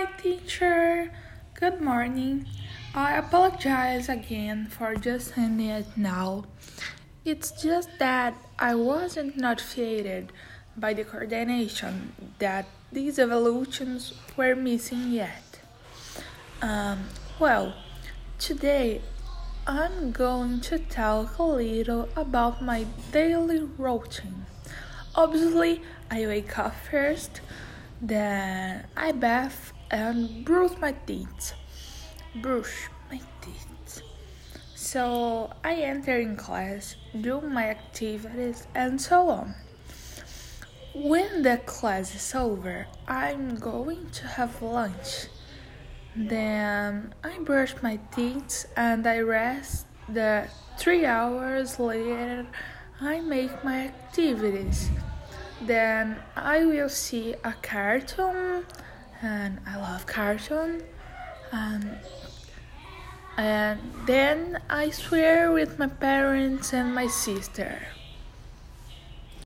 Hi, teacher. Good morning. I apologize again for just ending it now. It's just that I wasn't notified by the coordination that these evolutions were missing yet. Um, well, today I'm going to talk a little about my daily routine. Obviously, I wake up first, then I bath and brush my teeth. Brush my teeth. So I enter in class, do my activities, and so on. When the class is over, I'm going to have lunch. Then I brush my teeth and I rest. The three hours later, I make my activities. Then I will see a cartoon, and cartoon. And um, and uh, then I swear with my parents and my sister.